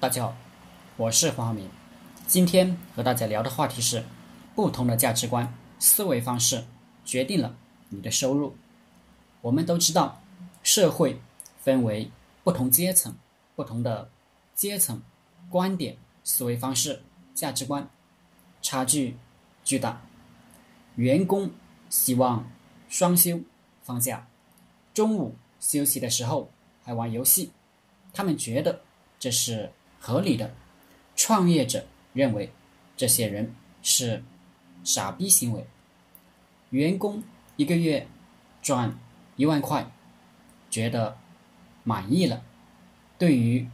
大家好，我是黄浩明。今天和大家聊的话题是：不同的价值观、思维方式决定了你的收入。我们都知道，社会分为不同阶层、不同的阶层、观点、思维方式、价值观，差距巨大。员工希望双休放假，中午休息的时候还玩游戏，他们觉得这是。合理的，创业者认为这些人是傻逼行为。员工一个月赚一万块，觉得满意了。对于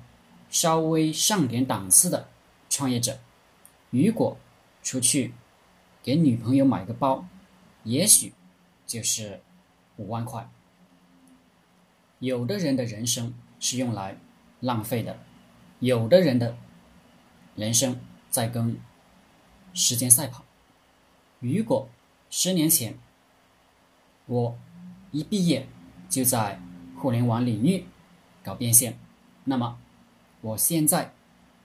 稍微上点档次的创业者，如果出去给女朋友买个包，也许就是五万块。有的人的人生是用来浪费的。有的人的人生在跟时间赛跑。如果十年前我一毕业就在互联网领域搞变现，那么我现在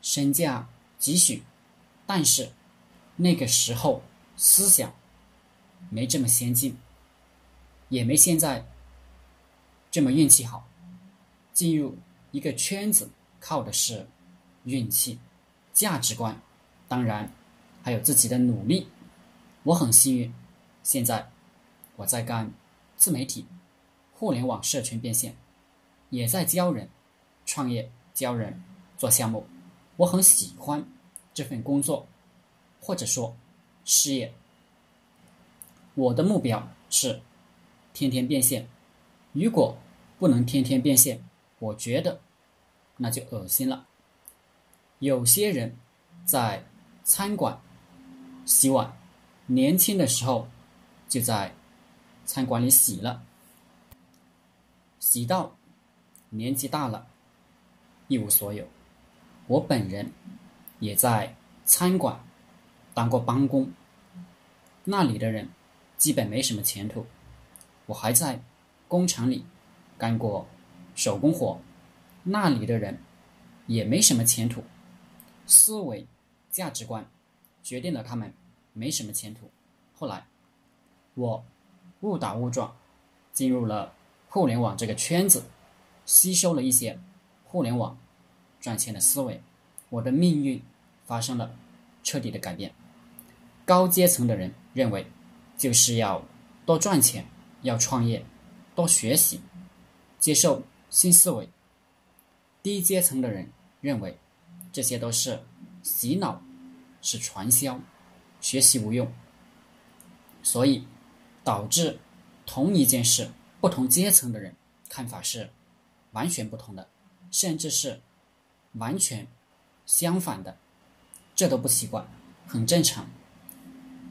身价几许，但是那个时候思想没这么先进，也没现在这么运气好，进入一个圈子。靠的是运气、价值观，当然还有自己的努力。我很幸运，现在我在干自媒体、互联网社群变现，也在教人创业、教人做项目。我很喜欢这份工作，或者说事业。我的目标是天天变现。如果不能天天变现，我觉得。那就恶心了。有些人在餐馆洗碗，年轻的时候就在餐馆里洗了，洗到年纪大了一无所有。我本人也在餐馆当过帮工，那里的人基本没什么前途。我还在工厂里干过手工活。那里的人也没什么前途，思维价值观决定了他们没什么前途。后来我误打误撞进入了互联网这个圈子，吸收了一些互联网赚钱的思维，我的命运发生了彻底的改变。高阶层的人认为就是要多赚钱，要创业，多学习，接受新思维。低阶层的人认为，这些都是洗脑，是传销，学习无用，所以导致同一件事，不同阶层的人看法是完全不同的，甚至是完全相反的，这都不奇怪，很正常。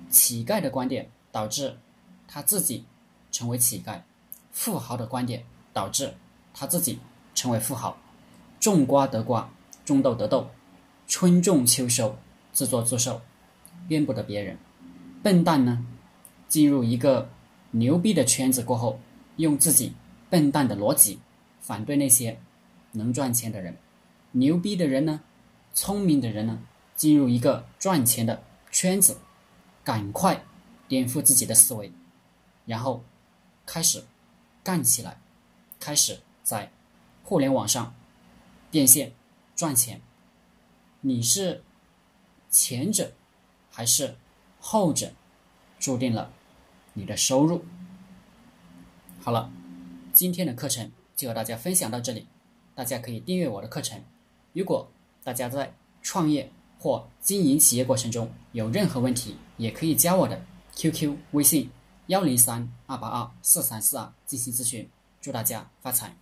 乞丐的观点导致他自己成为乞丐，富豪的观点导致他自己成为富豪。种瓜得瓜，种豆得豆，春种秋收，自作自受，怨不得别人。笨蛋呢，进入一个牛逼的圈子过后，用自己笨蛋的逻辑反对那些能赚钱的人。牛逼的人呢，聪明的人呢，进入一个赚钱的圈子，赶快颠覆自己的思维，然后开始干起来，开始在互联网上。变现赚钱，你是前者还是后者，注定了你的收入。好了，今天的课程就和大家分享到这里，大家可以订阅我的课程。如果大家在创业或经营企业过程中有任何问题，也可以加我的 QQ 微信幺零三二八二四三四二进行咨询。祝大家发财！